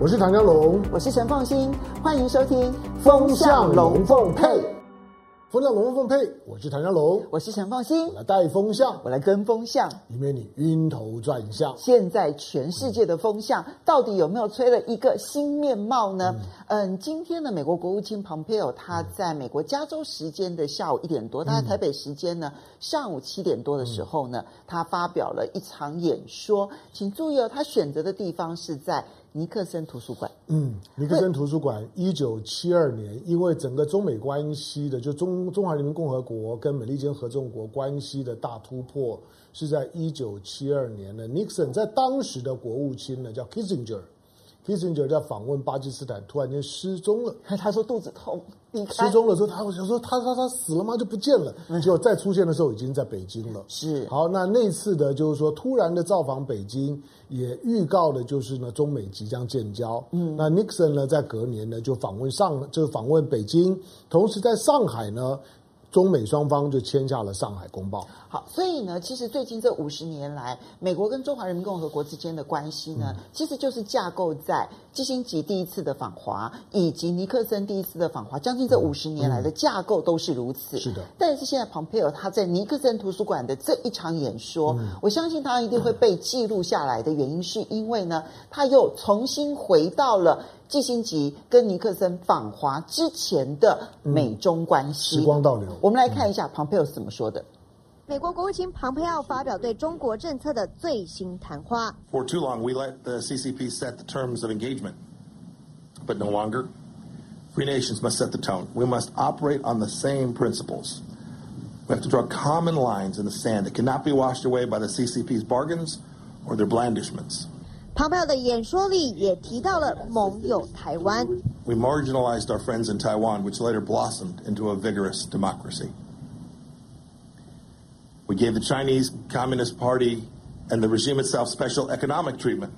我是唐江龙，我是陈凤新，欢迎收听《风向龙凤配》。风向龙凤配，我是唐江龙，我是陈凤新，我来带风向，我来跟风向，以免你晕头转向。现在全世界的风向到底有没有吹了一个新面貌呢？嗯，嗯，今天的，美国国务卿蓬佩奥他在美国加州时间的下午一点多，他在台北时间呢上午七点多的时候呢，他发表了一场演说，请注意哦，他选择的地方是在。尼克森图书馆，嗯，尼克森图书馆，一九七二年，因为整个中美关系的，就中中华人民共和国跟美利坚合众国关系的大突破，是在一九七二年的。尼克森在当时的国务卿呢，叫 Kissinger。基辛格在访问巴基斯坦，突然间失踪了。他说肚子痛，失踪了之后，他我想说他他他死了吗？就不见了。结果再出现的时候，已经在北京了。是好，那那次的，就是说突然的造访北京，也预告的就是呢，中美即将建交。嗯，那 Nixon 呢，在隔年呢，就访问上，就访问北京，同时在上海呢。中美双方就签下了《上海公报》。好，所以呢，其实最近这五十年来，美国跟中华人民共和国之间的关系呢，嗯、其实就是架构在基辛格第一次的访华，以及尼克森第一次的访华，将近这五十年来的架构都是如此。是的。但是现在，蓬佩奥他在尼克森图书馆的这一场演说，嗯、我相信他一定会被记录下来的原因，是因为呢，他又重新回到了。基辛格跟尼克森访华之前的美中关系，时光倒流。我们来看一下蓬佩奥是怎么说的。美国国务卿蓬佩奥发表对中国政策的最新谈话。For too long, we let the CCP set the terms of engagement, but no longer. Free nations must set the tone. We must operate on the same principles. We have to draw common lines in the sand that cannot be washed away by the CCP's bargains or their blandishments. 蓬佩奥的演说里也提到了盟友台湾。We marginalized our friends in Taiwan, which later blossomed into a vigorous democracy. We gave the Chinese Communist Party and the regime itself special economic treatment,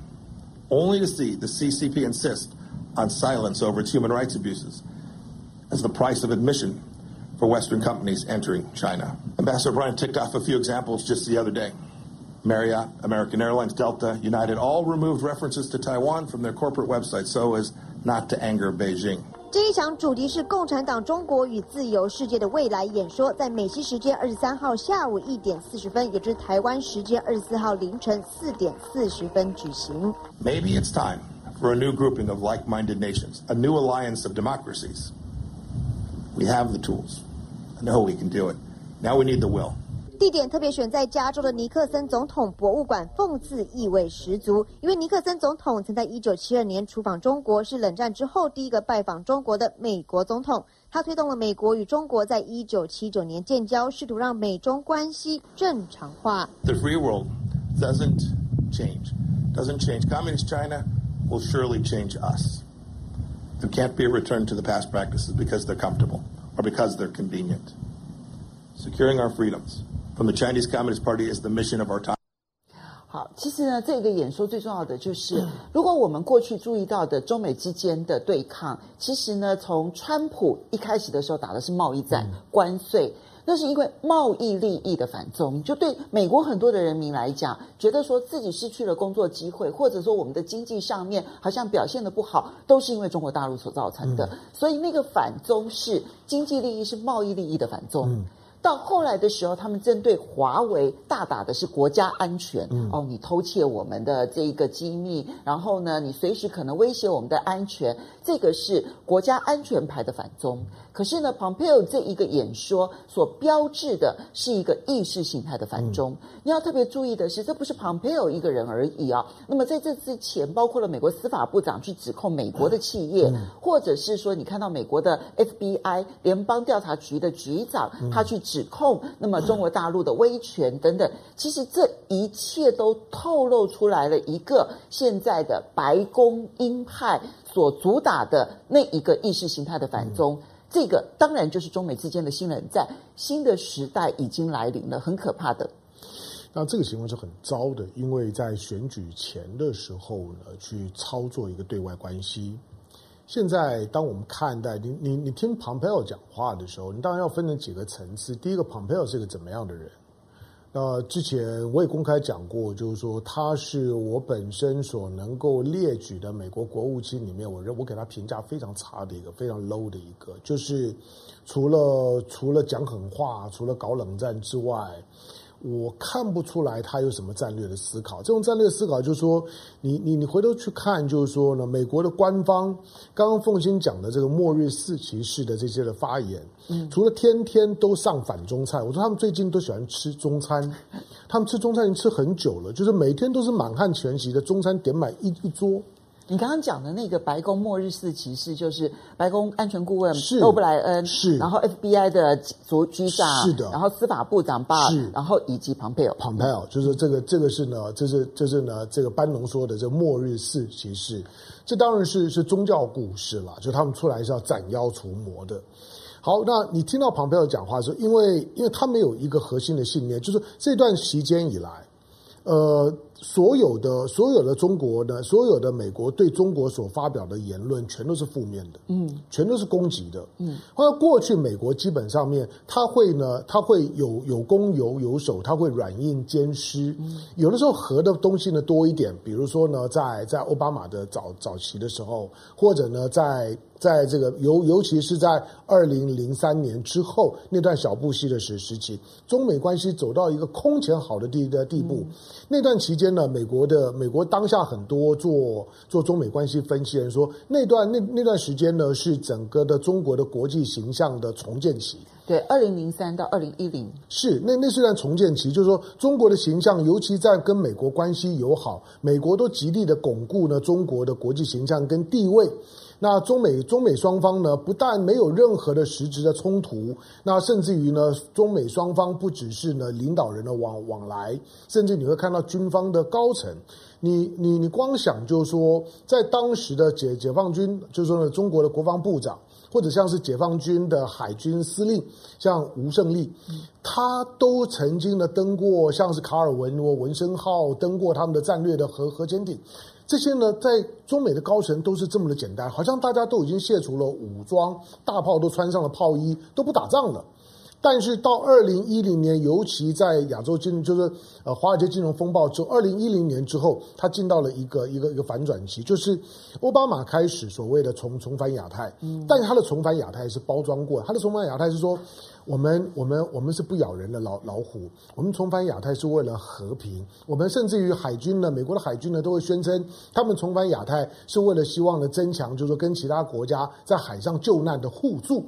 only to see the CCP insist on silence over its human rights abuses as the price of admission for Western companies entering China. Ambassador Bryan ticked off a few examples just the other day. Marriott, American Airlines, Delta, United all removed references to Taiwan from their corporate websites so as not to anger Beijing. 这一场主题是共产党中国与自由世界的未来演说，在美西时间二十三号下午一点四十分，也就是台湾时间二十四号凌晨四点四十分举行。Maybe it's time for a new grouping of like-minded nations, a new alliance of democracies. We have the tools. I know we can do it. Now we need the will. 地点特别选在加州的尼克森总统博物馆，讽刺意味十足。因为尼克森总统曾在一九七二年出访中国，是冷战之后第一个拜访中国的美国总统。他推动了美国与中国在一九七九年建交，试图让美中关系正常化。The free world doesn't change, doesn't change. Communist China will surely change us. There can't be a return to the past practices because they're comfortable or because they're convenient. Securing our freedoms. From the Chinese Communist Party is the mission of our time. 好，其实呢，这个演说最重要的就是，如果我们过去注意到的中美之间的对抗，其实呢，从川普一开始的时候打的是贸易战、关税，那是因为贸易利益的反中，就对美国很多的人民来讲，觉得说自己失去了工作机会，或者说我们的经济上面好像表现的不好，都是因为中国大陆所造成的。所以那个反中是经济利益，是贸易利益的反中。到后来的时候，他们针对华为大打的是国家安全。嗯、哦，你偷窃我们的这一个机密，然后呢，你随时可能威胁我们的安全，这个是国家安全牌的反中。可是呢，蓬佩奥这一个演说所标志的是一个意识形态的反中。嗯、你要特别注意的是，这不是蓬佩奥一个人而已啊。那么在这之前，包括了美国司法部长去指控美国的企业，嗯、或者是说你看到美国的 FBI 联邦调查局的局长，嗯、他去。指控，那么中国大陆的威权等等，其实这一切都透露出来了一个现在的白宫鹰派所主打的那一个意识形态的反中，嗯、这个当然就是中美之间的新冷战，新的时代已经来临了，很可怕的。那这个情况是很糟的，因为在选举前的时候呢，去操作一个对外关系。现在，当我们看待你、你、你听 Pompeo 讲话的时候，你当然要分成几个层次。第一个，Pompeo 是一个怎么样的人？那之前我也公开讲过，就是说他是我本身所能够列举的美国国务卿里面，我认我给他评价非常差的一个，非常 low 的一个，就是除了除了讲狠话，除了搞冷战之外。我看不出来他有什么战略的思考。这种战略思考就是说，你你你回头去看，就是说呢，美国的官方刚刚凤馨讲的这个末日四骑士的这些的发言，嗯，除了天天都上反中菜，我说他们最近都喜欢吃中餐，他们吃中餐已经吃很久了，就是每天都是满汉全席的中餐点满一一桌。你刚刚讲的那个白宫末日四骑士，就是白宫安全顾问欧布莱恩，是，然后 FBI 的总局长，是的，然后司法部长巴，是，然后以及庞佩奥，庞佩奥就是这个，这个是呢，这是这是呢，这个班农说的这末日四骑士，这当然是是宗教故事了，就他们出来是要斩妖除魔的。好，那你听到庞佩奥讲话的时候，因为因为他没有一个核心的信念，就是这段期间以来，呃。所有的所有的中国呢，所有的美国对中国所发表的言论，全都是负面的，嗯，全都是攻击的，嗯。后来过去美国基本上面，他会呢，他会有有攻有有守，他会软硬兼施，嗯，有的时候和的东西呢多一点，比如说呢，在在奥巴马的早早期的时候，或者呢，在在这个尤尤其是在二零零三年之后那段小布希的时时期，中美关系走到一个空前好的地的地步，嗯，那段期间。那美国的美国当下很多做做中美关系分析人说，那段那那段时间呢，是整个的中国的国际形象的重建期。对，二零零三到二零一零是那那是段重建期，就是说中国的形象，尤其在跟美国关系友好，美国都极力的巩固呢中国的国际形象跟地位。那中美中美双方呢，不但没有任何的实质的冲突，那甚至于呢，中美双方不只是呢领导人的往往来，甚至你会看到军方的高层，你你你光想就是说，在当时的解解放军，就是说呢，中国的国防部长，或者像是解放军的海军司令，像吴胜利，他都曾经呢登过像是卡尔文或文森号登过他们的战略的核核潜艇。这些呢，在中美的高层都是这么的简单，好像大家都已经卸除了武装，大炮都穿上了炮衣，都不打仗了。但是到二零一零年，尤其在亚洲金，就是呃华尔街金融风暴之后，二零一零年之后，它进到了一个一个一个反转期，就是奥巴马开始所谓的重重返亚太，嗯，但是他的重返亚太是包装过，他的重返亚太是说，我们我们我们是不咬人的老老虎，我们重返亚太是为了和平，我们甚至于海军呢，美国的海军呢都会宣称，他们重返亚太是为了希望呢增强，就是说跟其他国家在海上救难的互助。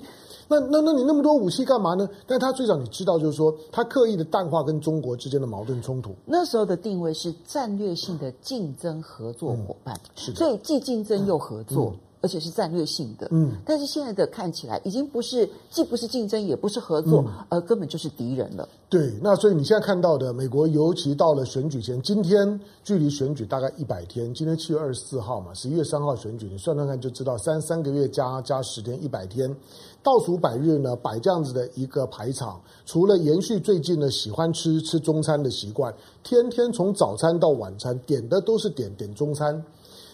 那那那你那么多武器干嘛呢？但他最早你知道，就是说他刻意的淡化跟中国之间的矛盾冲突。那时候的定位是战略性的竞争合作伙伴，嗯、是的，所以既竞争又合作。嗯嗯而且是战略性的，嗯，但是现在的看起来已经不是，既不是竞争，也不是合作，嗯、而根本就是敌人了。对，那所以你现在看到的美国，尤其到了选举前，今天距离选举大概一百天，今天七月二十四号嘛，十一月三号选举，你算算看就知道，三三个月加加十天，一百天，倒数百日呢，摆这样子的一个排场，除了延续最近呢喜欢吃吃中餐的习惯，天天从早餐到晚餐点的都是点点中餐。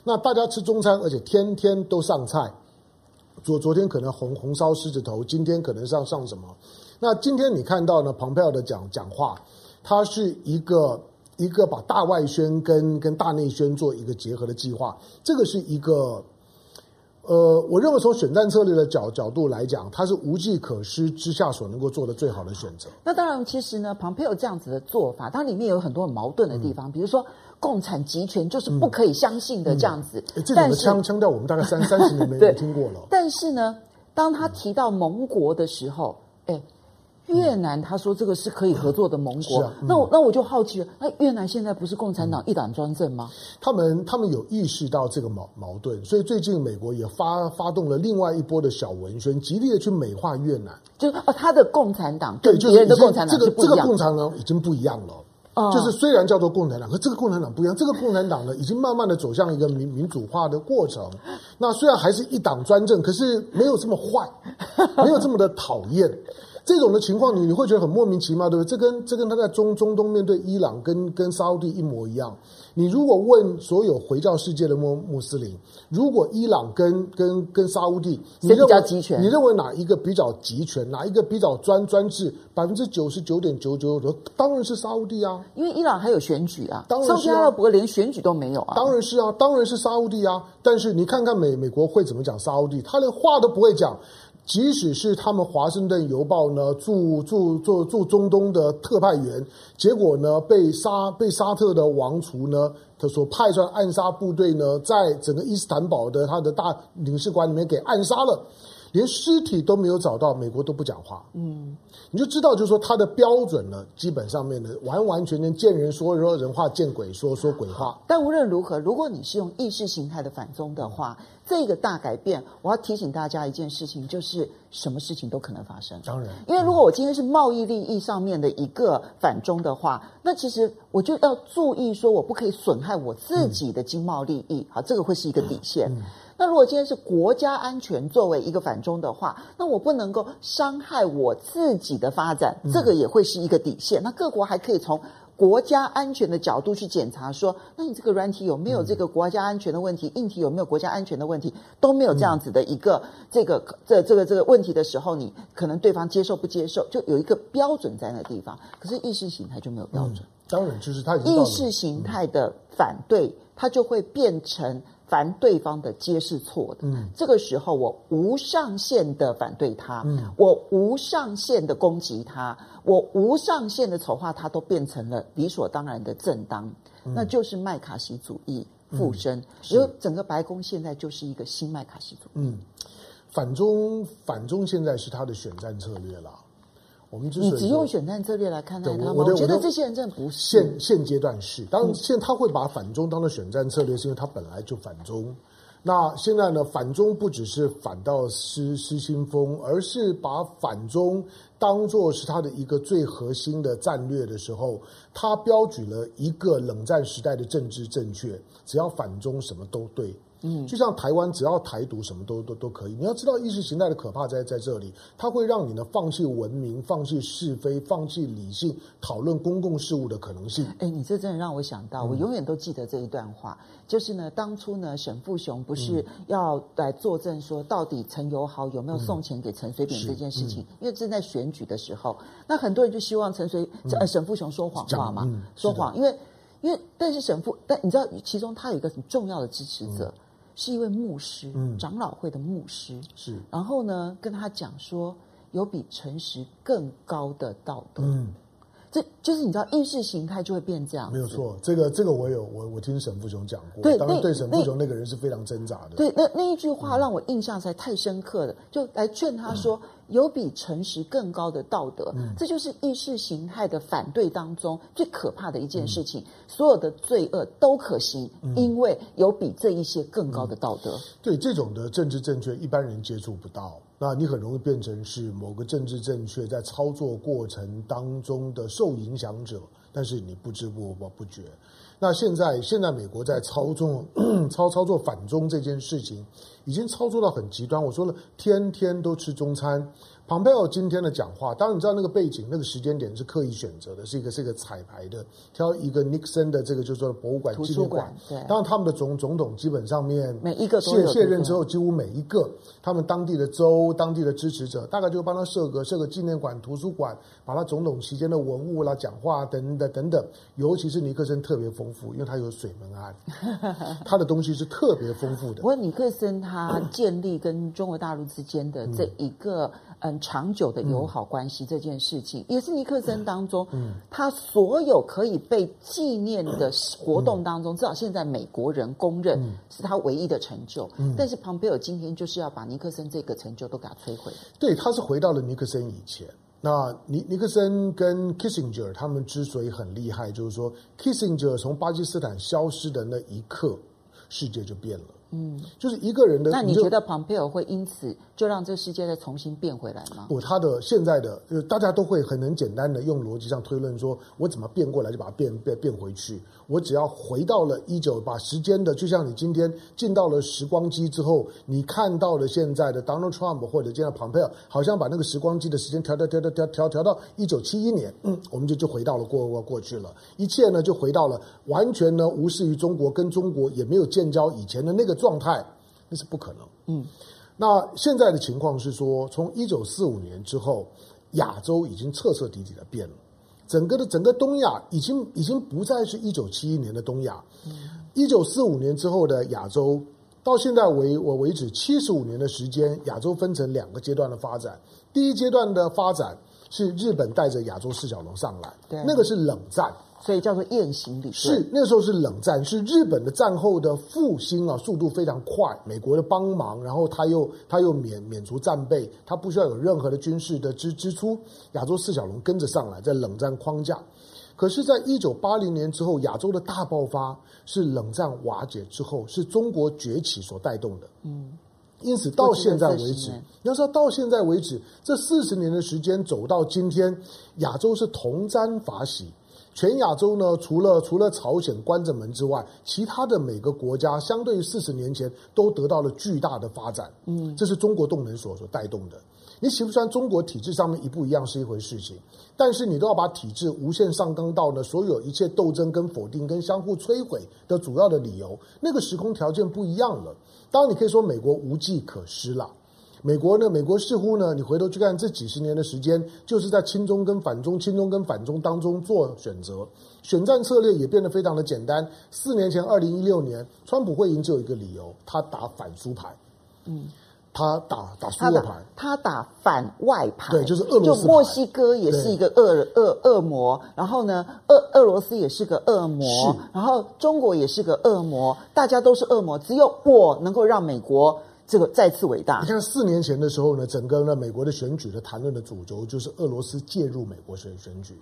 那大家吃中餐，而且天天都上菜。昨昨天可能红红烧狮子头，今天可能上上什么？那今天你看到呢？蓬佩奥的讲讲话，他是一个一个把大外宣跟跟大内宣做一个结合的计划。这个是一个，呃，我认为从选战策略的角角度来讲，它是无计可施之下所能够做的最好的选择。那当然，其实呢，庞佩奥这样子的做法，它里面有很多很矛盾的地方，嗯、比如说。共产集权就是不可以相信的这样子，嗯嗯、这种的腔腔调我们大概三 三十年没有听过了。但是呢，当他提到盟国的时候，哎，越南他说这个是可以合作的盟国，那我那我就好奇了，那越南现在不是共产党一党专政吗？他们他们有意识到这个矛矛盾，所以最近美国也发发动了另外一波的小文宣，极力的去美化越南，就哦，他的共产党对别人的共产党这个这个共产党已经不一样了。就是虽然叫做共产党，和这个共产党不一样。这个共产党呢，已经慢慢的走向一个民民主化的过程。那虽然还是一党专政，可是没有这么坏，没有这么的讨厌。这种的情况，你你会觉得很莫名其妙，对不对？这跟这跟他在中中东面对伊朗跟跟沙乌地一模一样。你如果问所有回教世界的穆穆斯林，如果伊朗跟跟跟沙乌地，你认为集权？你认为哪一个比较集权？哪一个比较专专制？百分之九十九点九九的，当然是沙乌地啊，因为伊朗还有选举啊，当然是啊，沙乌地阿拉伯连选举都没有啊，当然是啊，当然是沙乌地啊。但是你看看美美国会怎么讲沙乌地，他连话都不会讲。即使是他们《华盛顿邮报》呢驻驻驻驻中东的特派员，结果呢被沙被沙特的王储呢，他所派出暗杀部队呢，在整个伊斯坦堡的他的大领事馆里面给暗杀了。连尸体都没有找到，美国都不讲话。嗯，你就知道，就是说他的标准呢，基本上面呢，完完全全见人说人话，见鬼说说鬼话。但无论如何，如果你是用意识形态的反中的话，这个大改变，我要提醒大家一件事情，就是什么事情都可能发生。当然，因为如果我今天是贸易利益上面的一个反中的话，那其实我就要注意说，我不可以损害我自己的经贸利益。好，这个会是一个底线。嗯那如果今天是国家安全作为一个反中的话，那我不能够伤害我自己的发展，这个也会是一个底线。那各国还可以从国家安全的角度去检查，说，那你这个软体有没有这个国家安全的问题？硬体有没有国家安全的问题？都没有这样子的一个这个这这个这个问题的时候，你可能对方接受不接受，就有一个标准在那个地方。可是意识形态就没有标准。当然，就是他意识形态的反对，它就会变成。凡对方的皆是错的，嗯，这个时候我无上限的反对他，嗯，我无上限的攻击他，我无上限的丑化他，都变成了理所当然的正当，嗯，那就是麦卡锡主义附身，因为，嗯，整个白宫现在就是一个新麦卡锡主义，嗯，反中反中现在是他的选战策略了。我们你只用选战策略来看待他吗？我，我觉得这些人真的不是现现阶段是，当然现在他会把反中当做选战策略，是因为他本来就反中。那现在呢，反中不只是反到失失心疯，而是把反中当做是他的一个最核心的战略的时候，他标举了一个冷战时代的政治正确，只要反中什么都对。嗯，就像台湾，只要台独，什么都都都可以。你要知道意识形态的可怕在在这里，它会让你呢放弃文明、放弃是非、放弃理性讨论公共事务的可能性。哎，你这真的让我想到，我永远都记得这一段话，嗯、就是呢，当初呢，沈富雄不是要来作证说，到底陈友豪有没有送钱给陈水扁这件事情？嗯、因为正在选举的时候，那很多人就希望陈水呃沈富雄说谎话嘛，嗯、说谎，因为因为但是沈富，但你知道其中他有一个很重要的支持者。嗯是一位牧师，嗯，长老会的牧师是。然后呢，跟他讲说，有比诚实更高的道德。嗯，这就是你知道，意识形态就会变这样。没有错，这个这个我有我我听沈富雄讲过。对，当然对沈富雄那个人是非常挣扎的。对，那那一句话让我印象实在太深刻了，就来劝他说。嗯有比诚实更高的道德，嗯，这就是意识形态的反对当中最可怕的一件事情。嗯，所有的罪恶都可行，嗯，因为有比这一些更高的道德。嗯，对，这种的政治正确，一般人接触不到，那你很容易变成是某个政治正确在操作过程当中的受影响者，但是你不知不不不觉。那现在，现在美国在操纵 操操作反中这件事情，已经操作到很极端。我说了，天天都吃中餐。蓬佩奥今天的讲话，当然你知道那个背景、那个时间点是刻意选择的，是一个是一个彩排的，挑一个尼克森的这个就是说博物馆纪念馆。对，当然他们的总总统基本上面每一个卸卸任之后，几乎每一个他们当地的州、当地的支持者，大概就帮他设个设个纪念馆、图书馆，把他总统期间的文物啦、讲话等等等等。尤其是尼克森特别丰富，因为他有水门案，他的东西是特别丰富的。不过尼克森他建立跟中国大陆之间的这一个嗯。长久的友好关系这件事情，嗯、也是尼克森当中，嗯，他所有可以被纪念的活动当中，嗯、至少现在美国人公认是他唯一的成就。嗯、但是庞佩尔今天就是要把尼克森这个成就都给他摧毁。对，他是回到了尼克森以前。那尼尼克森跟 Kissinger 他们之所以很厉害，就是说 Kissinger 从巴基斯坦消失的那一刻，世界就变了。嗯，就是一个人的。那你觉得蓬佩奥会因此就让这个世界再重新变回来吗？不，他的现在的就是大家都会很能简单的用逻辑上推论说，我怎么变过来就把它变变变回去。我只要回到了一九，把时间的，就像你今天进到了时光机之后，你看到了现在的 Donald Trump 或者现在蓬佩奥，好像把那个时光机的时间调调调调调调调到一九七一年，嗯，我们就就回到了过过过去了，一切呢就回到了完全呢无视于中国，跟中国也没有建交以前的那个状态。那是不可能。嗯，那现在的情况是说，从一九四五年之后，亚洲已经彻彻底底的变了。整个的整个东亚已经已经不再是一九七一年的东亚。一九四五年之后的亚洲，到现在为我为止七十五年的时间，亚洲分成两个阶段的发展。第一阶段的发展是日本带着亚洲四小龙上来，对，那个是冷战。所以叫做雁行理论。是那时候是冷战，是日本的战后的复兴啊，速度非常快。美国的帮忙，然后他又他又免免除战备，他不需要有任何的军事的支支出。亚洲四小龙跟着上来，在冷战框架。可是，在一九八零年之后，亚洲的大爆发是冷战瓦解之后，是中国崛起所带动的。嗯，因此到现在为止，你要知道到现在为止，这四十年的时间走到今天，亚洲是同沾法喜。全亚洲呢，除了除了朝鲜关着门之外，其他的每个国家相对于四十年前都得到了巨大的发展。嗯，这是中国动能所所带动的。你喜不喜欢中国体制上面一不一样是一回事情，但是你都要把体制无限上纲到呢，所有一切斗争跟否定跟相互摧毁的主要的理由，那个时空条件不一样了。当然，你可以说美国无计可施了。美国呢？美国似乎呢？你回头去看这几十年的时间，就是在亲中跟反中、亲中跟反中当中做选择，选战策略也变得非常的简单。四年前，二零一六年，川普会赢只有一个理由，他打反苏牌，嗯，他打打苏俄牌，他打反外牌，对，就是俄罗斯。就墨西哥也是一个恶恶恶魔，然后呢，俄俄罗斯也是个恶魔，然后中国也是个恶魔，大家都是恶魔，只有我能够让美国。这个再次伟大。你看四年前的时候呢，整个呢美国的选举的谈论的主轴就是俄罗斯介入美国选选举。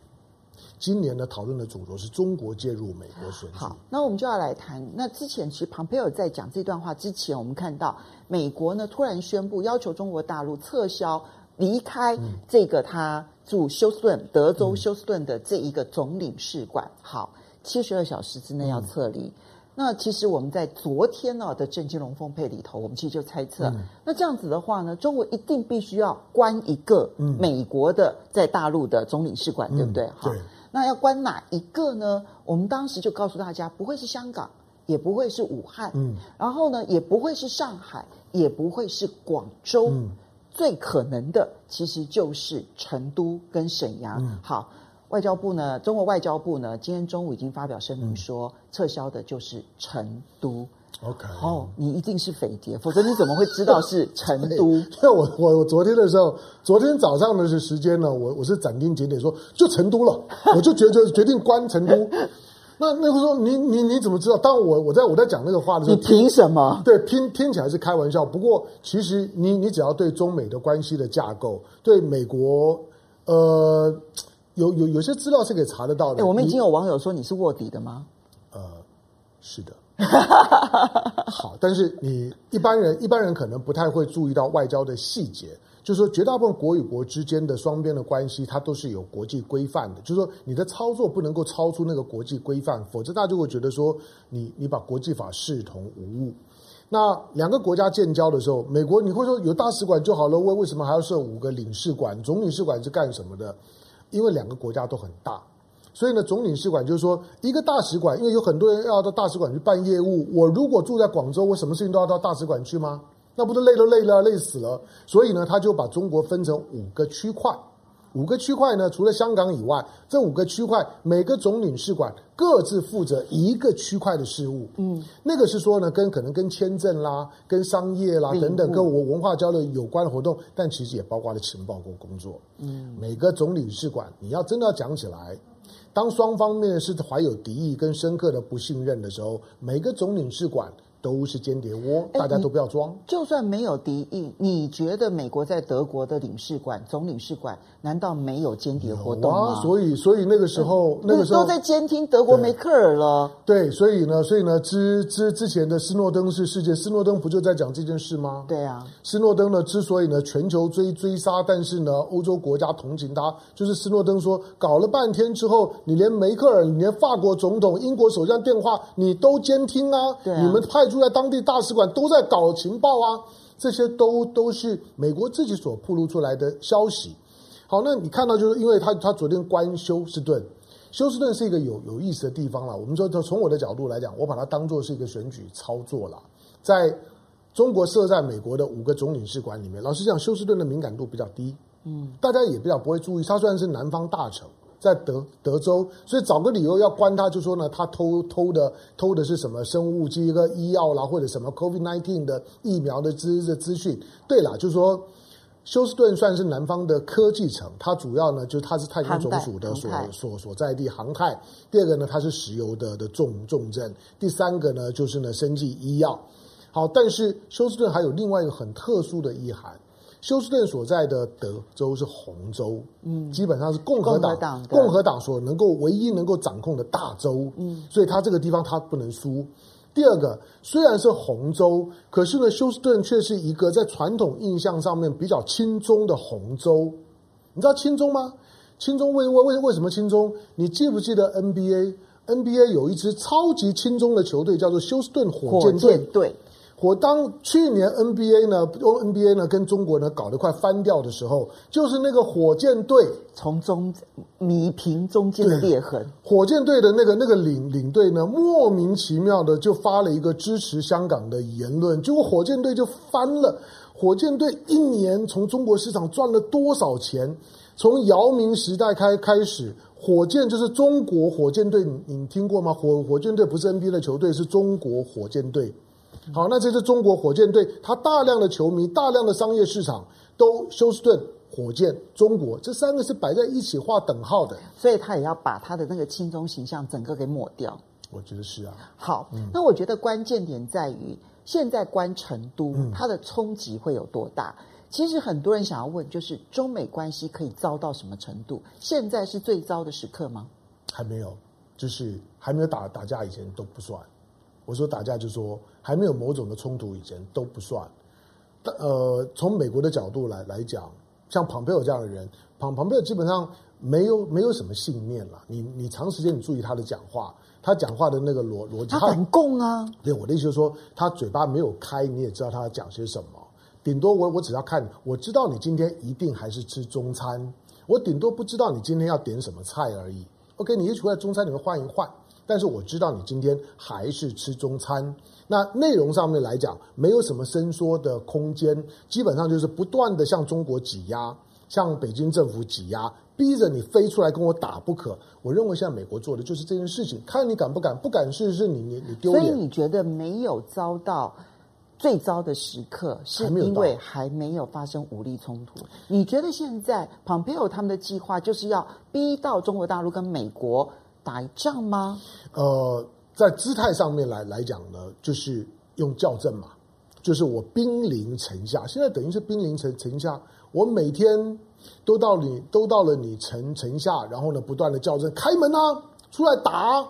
今年的讨论的主轴是中国介入美国选举。好，那我们就要来谈。那之前其实庞培尔在讲这段话之前，我们看到美国呢突然宣布要求中国大陆撤销离开这个他驻休斯顿德州休斯顿的这一个总领事馆。好，七十二小时之内要撤离。嗯那其实我们在昨天呢的政经龙凤配里头，我们其实就猜测，嗯、那这样子的话呢，中国一定必须要关一个美国的在大陆的总领事馆，嗯、对不对？好，那要关哪一个呢？我们当时就告诉大家，不会是香港，也不会是武汉，嗯，然后呢，也不会是上海，也不会是广州，嗯、最可能的其实就是成都跟沈阳。嗯、好。外交部呢，中国外交部呢，今天中午已经发表声明说，嗯、撤销的就是成都。OK，哦，你一定是匪谍，否则你怎么会知道是成都？因为我我我昨天的时候，昨天早上的时间呢，我我是斩钉截铁说就成都了，我就决决决定关成都。那那个时候你你你怎么知道？当我我在我在讲那个话的时候，你凭什么？对，听听起来是开玩笑，不过其实你你只要对中美的关系的架构，对美国呃。有有有些资料是可以查得到的。欸，我们已经有网友说你是卧底的吗？呃，是的。好，但是你一般人一般人可能不太会注意到外交的细节，就是说绝大部分国与国之间的双边的关系，它都是有国际规范的。就是说你的操作不能够超出那个国际规范，否则大家就会觉得说你你把国际法视同无物。那两个国家建交的时候，美国你会说有大使馆就好了，为为什么还要设五个领事馆？总领事馆是干什么的？因为两个国家都很大，所以呢，总领事馆就是说一个大使馆，因为有很多人要到大使馆去办业务。我如果住在广州，我什么事情都要到大使馆去吗？那不都累都累了，累死了。所以呢，他就把中国分成五个区块。五个区块呢，除了香港以外，这五个区块每个总领事馆各自负责一个区块的事务。嗯，那个是说呢，跟可能跟签证啦、跟商业啦等等，跟我文化交流有关的活动，但其实也包括了情报工工作。嗯，每个总领事馆，你要真的要讲起来，当双方面是怀有敌意跟深刻的不信任的时候，每个总领事馆都是间谍窝，哎大家都不要装。就算没有敌意，你觉得美国在德国的领事馆、总领事馆难道没有间谍活动吗？啊、所以，所以那个时候，嗯、那个时候都在监听德国梅克尔了。对，所以呢，所以呢，之之之前的斯诺登是事件，斯诺登不就在讲这件事吗？对啊，斯诺登呢，之所以呢全球追追杀，但是呢欧洲国家同情他，就是斯诺登说搞了半天之后，你连梅克尔、你连法国总统、英国首相电话你都监听啊，对啊，你们派驻在当地大使馆都在搞情报啊，这些都都是美国自己所曝露出来的消息。好，那你看到就是因为他他昨天关休斯顿，休斯顿是一个有有意思的地方了。我们说从我的角度来讲，我把它当做是一个选举操作了。在中国设在美国的五个总领事馆里面，老实讲，休斯顿的敏感度比较低，嗯，大家也比较不会注意。他虽然是南方大城。在德德州，所以找个理由要关他，就说呢，他偷偷的偷的是什么生物机、一个医药啦，或者什么 COVID nineteen 的疫苗的资的资讯。对了，就是说休斯顿算是南方的科技城，它主要呢就是它是太空总署的所所所在地航太。第二个呢，它是石油的的重重镇。第三个呢，就是呢生技医药。好，但是休斯顿还有另外一个很特殊的意涵。休斯顿所在的德州是红州，嗯，基本上是共和党，共和党，共和党所能够唯一能够掌控的大州，嗯，所以它这个地方它不能输。第二个，虽然是红州，可是呢，休斯顿却是一个在传统印象上面比较轻中的红州。你知道轻中吗？轻中为为为为什么轻中？你记不记得 NBA？NBA 有一支超级轻中的球队叫做休斯顿火箭队。我当去年 NBA 呢，NBA 呢跟中国呢搞得快翻掉的时候，就是那个火箭队从中弥平中间的裂痕。火箭队的那个那个领领队呢，莫名其妙的就发了一个支持香港的言论，结果火箭队就翻了。火箭队一年从中国市场赚了多少钱？从姚明时代开开始，火箭就是中国火箭队，你你听过吗？火火箭队不是 NBA 的球队，是中国火箭队。好，那这是中国火箭队，它大量的球迷、大量的商业市场都休斯顿火箭中国这三个是摆在一起画等号的，所以他也要把他的那个亲中形象整个给抹掉。我觉得是啊。好，那我觉得关键点在于现在关成都，它的冲击会有多大？其实很多人想要问，就是中美关系可以糟到什么程度？现在是最糟的时刻吗？还没有，就是还没有打打架以前都不算。我说打架就说还没有某种的冲突以前都不算，但呃，从美国的角度来来讲，像庞佩奥这样的人，庞庞佩奥基本上没有没有什么信念了。你你长时间你注意他的讲话，他讲话的那个逻逻辑，他反共啊。对，我的意思就是说，他嘴巴没有开，你也知道他要讲些什么。顶多我我只要看，我知道你今天一定还是吃中餐，我顶多不知道你今天要点什么菜而已。OK，你一出来中餐里面换一换。但是我知道你今天还是吃中餐，那内容上面来讲没有什么伸缩的空间，基本上就是不断的向中国挤压，向北京政府挤压，逼着你非出来跟我打不可。我认为现在美国做的就是这件事情，看你敢不敢，不敢试试你你你丢脸。所以你觉得没有遭到最糟的时刻，是因为还没有发生武力冲突？你觉得现在 Pompeo 他们的计划就是要逼到中国大陆跟美国？打一仗吗？呃，在姿态上面来来讲呢，就是用校正嘛，就是我兵临城下，现在等于是兵临城城下，我每天都到你都到了你城城下，然后呢，不断的校正，开门啊，出来打。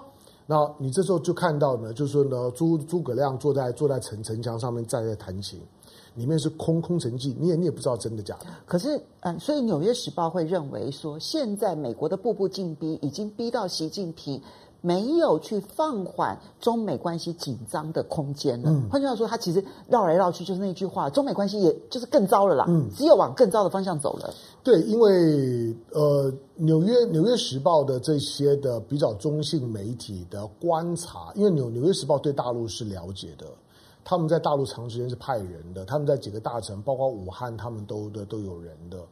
那你这时候就看到呢，就是呢，诸诸葛亮坐在坐在城城墙上面，在在弹琴。里面是空空城计，你也你也不知道真的假的。可是，嗯，所以《纽约时报》会认为说，现在美国的步步进逼，已经逼到习近平没有去放缓中美关系紧张的空间了。嗯，换句话说，他其实绕来绕去就是那句话，中美关系也就是更糟了啦。嗯，只有往更糟的方向走了。对，因为呃，《纽约纽约时报》的这些的比较中性媒体的观察，因为纽《纽约时报》对大陆是了解的。他们在大陆长时间是派人的，他们在几个大城，包括武汉，他们都的都有人的。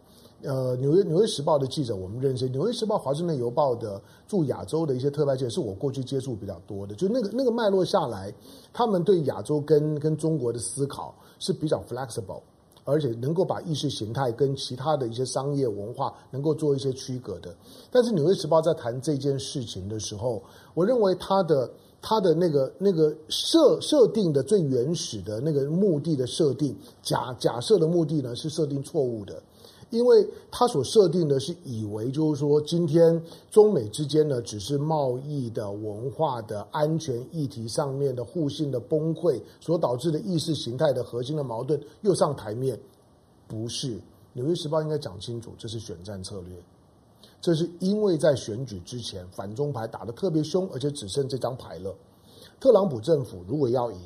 呃，纽约纽约时报的记者我们认识，纽约时报、华盛顿邮报的驻亚洲的一些特派记者，是我过去接触比较多的。就那个那个脉络下来，他们对亚洲跟跟中国的思考是比较 flexible，而且能够把意识形态跟其他的一些商业文化能够做一些区隔的。但是纽约时报在谈这件事情的时候，我认为他的。它的那个那个设设定的最原始的那个目的的设定，假假设的目的呢是设定错误的。因为他所设定的是以为就是说，今天中美之间呢，只是贸易的、文化的、安全议题上面的互信的崩溃所导致的意识形态的核心的矛盾又上台面，不是。纽约时报应该讲清楚，这是选战策略。这是因为在选举之前，反中牌打得特别凶，而且只剩这张牌了。特朗普政府如果要赢，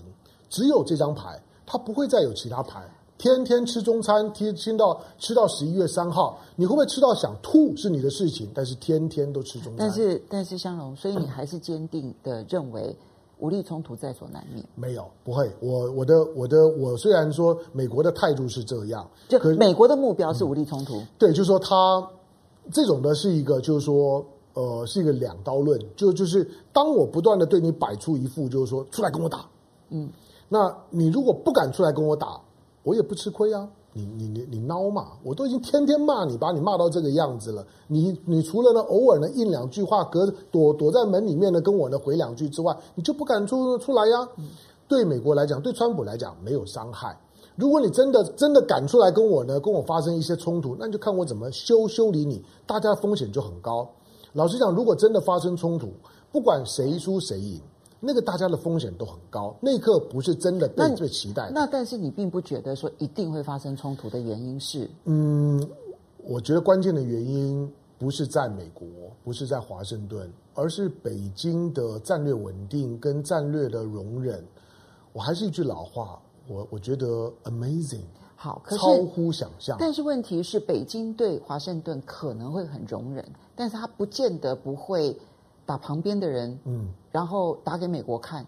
只有这张牌，他不会再有其他牌。天天吃中餐，天听到吃到十一月三号，你会不会吃到想吐是你的事情，但是天天都吃中餐。但是，但是香龙，所以你还是坚定的认为武力冲突在所难免？没有，不会。我我的我的我虽然说美国的态度是这样，就美国的目标是武力冲突。嗯、对，就是说他这种呢是一个，就是说呃，是一个两刀论。就就是当我不断的对你摆出一副，就是说出来跟我打，嗯，那你如果不敢出来跟我打。我也不吃亏啊！你你你你孬嘛！我都已经天天骂你，把你骂到这个样子了。你你除了呢偶尔呢应两句话，隔躲躲在门里面呢跟我呢回两句之外，你就不敢出出来呀？对美国来讲，对川普来讲没有伤害。如果你真的真的敢出来跟我呢跟我发生一些冲突，那你就看我怎么修修理你。大家风险就很高。老实讲，如果真的发生冲突，不管谁输谁赢。那个大家的风险都很高，那一刻不是真的被最期待。那但是你并不觉得说一定会发生冲突的原因是？嗯，我觉得关键的原因不是在美国，不是在华盛顿，而是北京的战略稳定跟战略的容忍。我还是一句老话，我我觉得 amazing，好，可是超乎想象。但是问题是，北京对华盛顿可能会很容忍，但是他不见得不会。打旁边的人，嗯，然后打给美国看。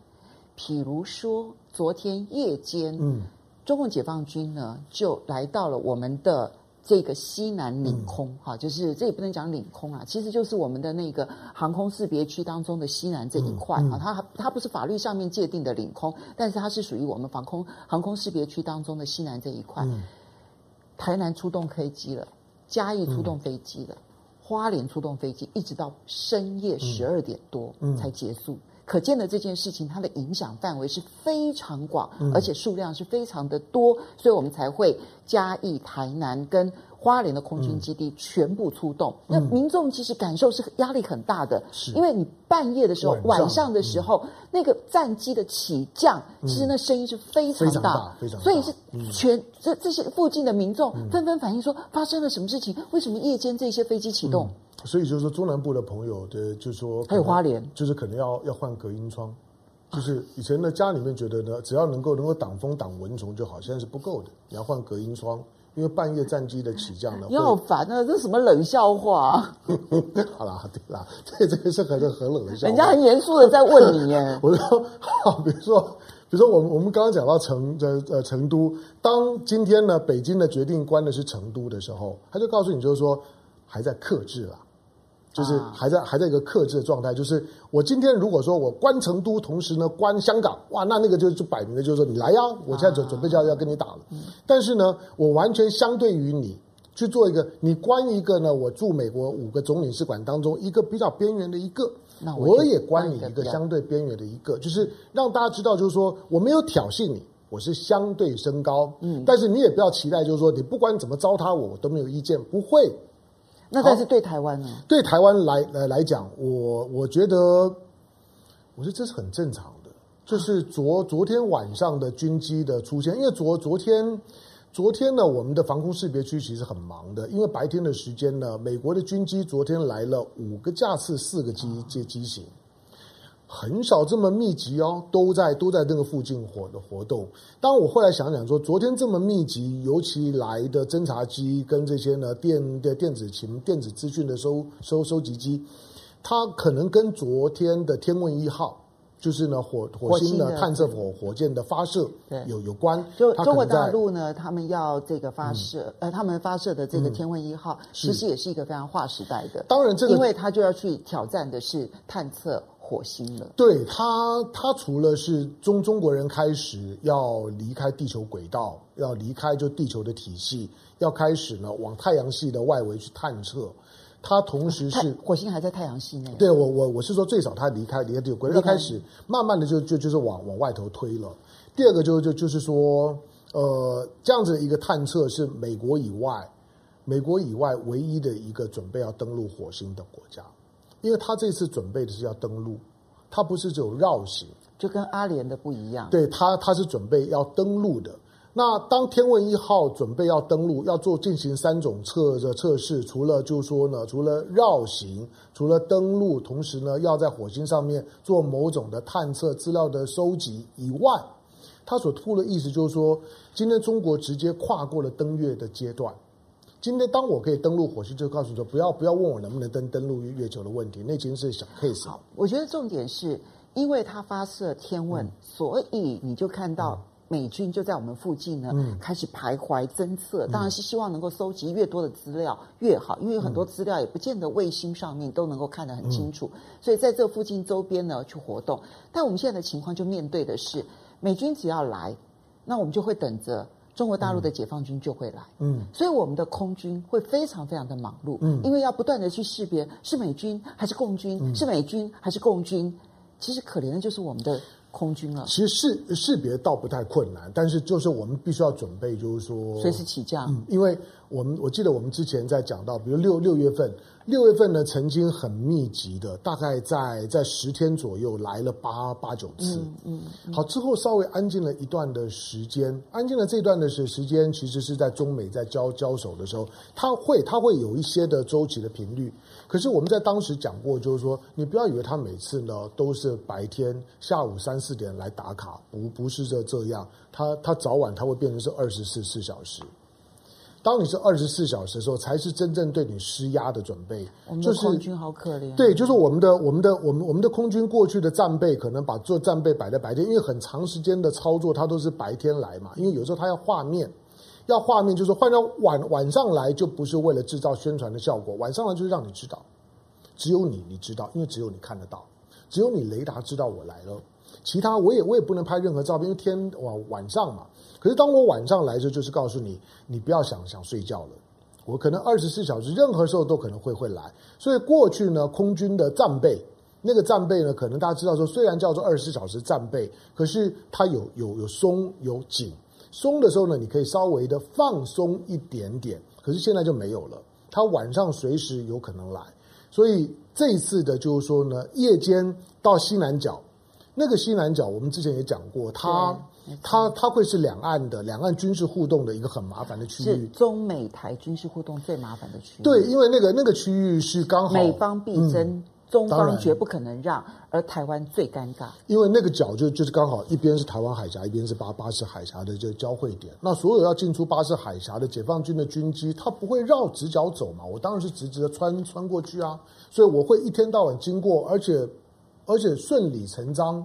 譬如说，昨天夜间，嗯，中共解放军呢就来到了我们的这个西南领空，哈、嗯，就是这也不能讲领空啊，其实就是我们的那个航空识别区当中的西南这一块啊、它它不是法律上面界定的领空，但是它是属于我们防空航空识别区当中的西南这一块。嗯、台南出动飞机了，嘉义出动飞机了。嗯花莲出动飞机，一直到深夜十二点多才结束。可见的这件事情，它的影响范围是非常广，嗯、而且数量是非常的多，所以我们才会嘉义、台南跟。花莲的空军基地全部出动，嗯、那民众其实感受是压力很大的，是。因为你半夜的时候、晚上，的时候，嗯、那个战机的起降，其实那声音是非常大，非常大，非常大，所以是全、嗯、这这些附近的民众纷纷反映说，发生了什么事情？为什么夜间这些飞机启动？嗯、所以就是说，中南部的朋友的，就是说还有花莲，就是可能要要换隔音窗，就是以前的家里面觉得呢，只要能够能够挡风挡蚊虫就好，现在是不够的，你要换隔音窗。因为半夜战机的起降呢，你好烦啊！这是什么冷笑话？好啦，对啦，这这个是很很冷的笑话。人家很严肃的在问你耶。我说，好，比如说，比如说，我们我们刚刚讲到成呃呃成都，当今天呢北京的决定关的是成都的时候，他就告诉你，就是说还在克制了。就是还在还在一个克制的状态，就是我今天如果说我关成都，同时呢关香港，哇，那那个就就摆明了就是说你来呀，我现在准准备就要要跟你打了。但是呢，我完全相对于你去做一个，你关一个呢，我驻美国五个总领事馆当中一个比较边缘的一个，那我，我也关你一个相对边缘的一个，就是让大家知道，就是说我没有挑衅你，我是相对升高，嗯，但是你也不要期待，就是说你不管怎么糟蹋我，我都没有意见，不会。那但是对台湾呢？对台湾来来来讲，我我觉得，我觉得这是很正常的。就是昨昨天晚上的军机的出现，因为昨昨天昨天呢，我们的防空识别区其实很忙的，因为白天的时间呢，美国的军机昨天来了五个架次，四个机机机型。很少这么密集哦，都在都在那个附近活的活动。当我后来想想说，昨天这么密集，尤其来的侦察机跟这些呢电的电子情电子资讯的收收收集机，它可能跟昨天的天问一号，就是呢火火星的探测火火箭的发射有有关。就中国大陆呢，他们要这个发射，嗯、呃，他们发射的这个天问一号，嗯、其实也是一个非常划时代的。当然，这个因为他就要去挑战的是探测。火星了，对他，他除了是中中国人开始要离开地球轨道，要离开就地球的体系，要开始呢往太阳系的外围去探测。它同时是火星还在太阳系内。对我我我是说最少它离开离开地球轨道，开始慢慢的就就就是往往外头推了。第二个就就就是说，呃，这样子的一个探测是美国以外，美国以外唯一的一个准备要登陆火星的国家，因为他这次准备的是要登陆，他不是只有绕行，就跟阿联的不一样。对他他是准备要登陆的。那当天问一号准备要登陆，要做进行三种测的测试，除了就是说呢，除了绕行，除了登陆，同时呢，要在火星上面做某种的探测资料的收集以外，他所吐的意思就是说，今天中国直接跨过了登月的阶段。今天当我可以登陆火星，就告诉你说，不要不要问我能不能登登陆月球的问题，那已经是小 case。好，我觉得重点是因为它发射天问，嗯、所以你就看到。嗯美军就在我们附近呢，嗯、开始徘徊侦测，当然是希望能够收集越多的资料越好，因为有很多资料也不见得卫星上面都能够看得很清楚，嗯、所以在这附近周边呢去活动。但我们现在的情况就面对的是，美军只要来，那我们就会等着中国大陆的解放军就会来，嗯，所以我们的空军会非常非常的忙碌，嗯，因为要不断的去识别是美军还是共军，嗯、是美军还是共军，其实可怜的就是我们的。空军了，其实识识别倒不太困难，但是就是我们必须要准备，就是说随时起降。嗯，因为我们我记得我们之前在讲到，比如六六月份。六月份呢，曾经很密集的，大概在在十天左右来了八八九次。嗯嗯。嗯好，之后稍微安静了一段的时间，安静了这段的时时间，其实是在中美在交交手的时候，它会它会有一些的周期的频率。可是我们在当时讲过，就是说，你不要以为他每次呢都是白天下午三四点来打卡，不不是这这样，他他早晚他会变成是二十四四小时。当你是二十四小时的时候，才是真正对你施压的准备。我们的空军好可怜。对，就是我们的我们的我们我们的空军过去的战备可能把做战备摆在白天，因为很长时间的操作，它都是白天来嘛。因为有时候它要画面，要画面，就是换到晚晚上来，就不是为了制造宣传的效果。晚上来就是让你知道，只有你你知道，因为只有你看得到，只有你雷达知道我来了。其他我也我也不能拍任何照片，因为天晚晚上嘛。可是当我晚上来的时候，就是告诉你，你不要想想睡觉了。我可能二十四小时，任何时候都可能会会来。所以过去呢，空军的战备，那个战备呢，可能大家知道说，虽然叫做二十四小时战备，可是它有有有松有紧。松的时候呢，你可以稍微的放松一点点。可是现在就没有了，它晚上随时有可能来。所以这一次的就是说呢，夜间到西南角。那个西南角，我们之前也讲过，它它它会是两岸的两岸军事互动的一个很麻烦的区域，是中美台军事互动最麻烦的区域。对，因为那个那个区域是刚好美方必争，嗯、中方绝不可能让，而台湾最尴尬。因为那个角就就是刚好一边是台湾海峡，一边是巴巴士海峡的这个交汇点。那所有要进出巴士海峡的解放军的军机，它不会绕直角走嘛？我当然是直直的穿穿过去啊，所以我会一天到晚经过，而且。而且顺理成章，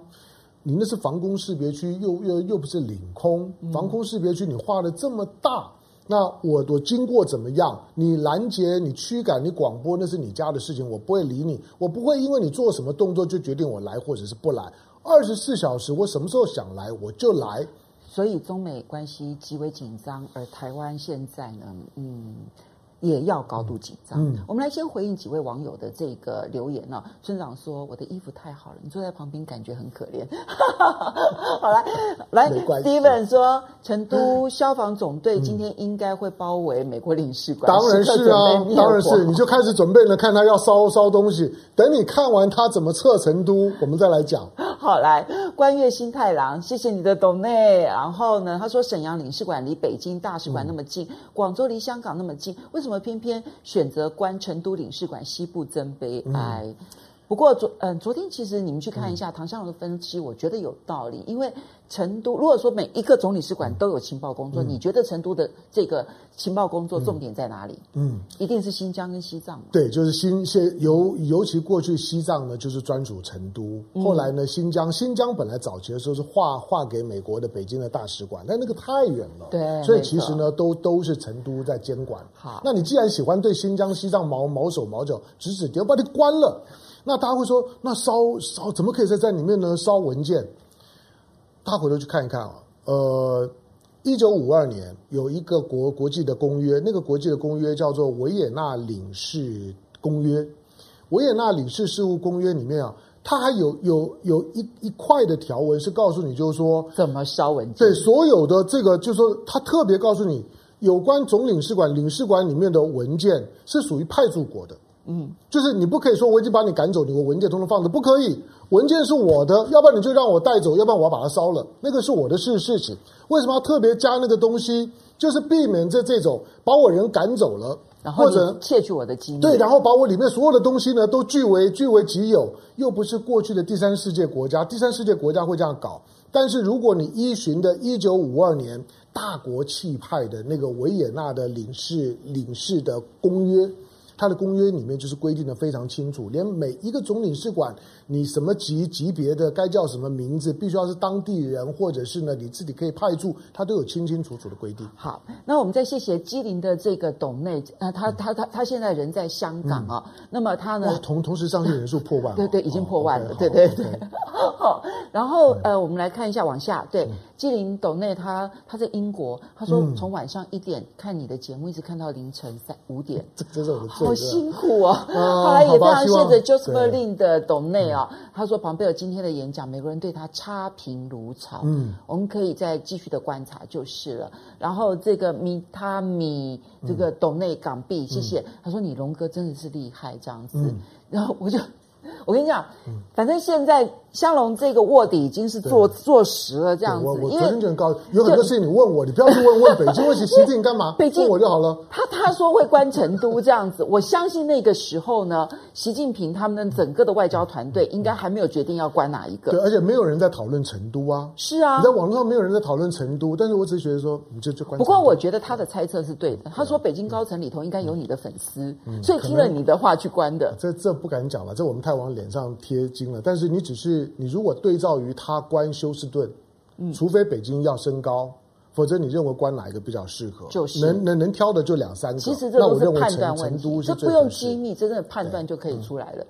你那是防空识别区，又又又不是领空。防空识别区你画的这么大，那我我经过怎么样？你拦截、你驱赶、你广播，那是你家的事情，我不会理你。我不会因为你做什么动作就决定我来或者是不来。二十四小时，我什么时候想来我就来。所以中美关系极为紧张，而台湾现在呢，嗯。也要高度紧张。嗯，我们来先回应几位网友的这个留言呢、啊。村长说：“我的衣服太好了，你坐在旁边感觉很可怜。”好来，来，Steven 说：“成都消防总队今天应该会包围美国领事馆。”当然是啊，当然是，你就开始准备了，看他要烧烧东西。等你看完他怎么撤成都，我们再来讲。好来，关月新太郎，谢谢你的 donate。然后呢，他说沈阳领事馆离北京大使馆那么近，嗯、广州离香港那么近，为什么偏偏选择关成都领事馆？西部真悲哀。嗯不过昨嗯，昨天其实你们去看一下唐湘龙的分析，我觉得有道理。因为成都如果说每一个总领事馆都有情报工作，你觉得成都的这个情报工作重点在哪里？嗯，一定是新疆跟西藏。对，就是新现尤尤其过去西藏呢，就是专属成都。后来呢，新疆新疆本来早期的时候是划划给美国的北京的大使馆，但那个太远了。对，所以其实呢，都都是成都在监管。好，那你既然喜欢对新疆西藏毛毛手毛脚指指点，把你关了。那大家会说，那烧烧怎么可以在在里面呢？烧文件，大家回头去看一看啊。呃，一九五二年有一个国国际的公约，那个国际的公约叫做《维也纳领事公约，维也纳领事事务公约里面啊，它还有有有一一块的条文是告诉你，就是说怎么烧文件。对，所有的这个就是说，他特别告诉你，有关总领事馆领事馆里面的文件是属于派驻国的。嗯，就是你不可以说我已经把你赶走，你的文件通通放着，不可以。文件是我的，要不然你就让我带走，要不然我要把它烧了，那个是我的事事情。为什么要特别加那个东西？就是避免这这种把我人赶走了，然后或者窃取我的机密，对，然后把我里面所有的东西呢都据为据为己有，又不是过去的第三世界国家，第三世界国家会这样搞。但是如果你依循的一九五二年大国气派的那个维也纳的领事领事的公约。它的公约里面就是规定的非常清楚，连每一个总领事馆，你什么级级别的，该叫什么名字，必须要是当地人，或者是呢你自己可以派驻，他都有清清楚楚的规定。好，那我们再谢谢基林的这个董内，呃，他他他他现在人在香港啊，嗯、那么他呢，同同时上线人数破万，对对，已经破万了，哦、对对对。好，然后呃，我们来看一下往下，对。嗯。基林董内他他在英国，他说从晚上一点看你的节目，一直看到凌晨三五点，这这是我的罪，好辛苦哦。后来也非常谢谢 Joseph Lin 的董内啊，他说庞贝尔今天的演讲，美国人对他差评如潮，嗯，我们可以再继续的观察就是了。然后这个米他米这个董内港币，谢谢。他说你龙哥真的是厉害这样子，然后我就我跟你讲，反正现在。香龙这个卧底已经是坐坐实了，这样子。我我昨天就很高，有很多事情你问我，你不要去问问北京，问习近平干嘛？北京问我就好了。他他说会关成都这样子，我相信那个时候呢，习近平他们整个的外交团队应该还没有决定要关哪一个。对，而且没有人在讨论成都啊。是啊，你在网络上没有人在讨论成都，但是我只是觉得说，你就就关。不过我觉得他的猜测是对的，他说北京高层里头应该有你的粉丝，所以听了你的话去关的。这这不敢讲了，这我们太往脸上贴金了。但是你只是你如果对。照于他关休斯顿，除非北京要升高，否则你认为关哪一个比较适合？就是能能能挑的就两三个。其实这都是判断问题，这不用机密，真正的判断就可以出来了。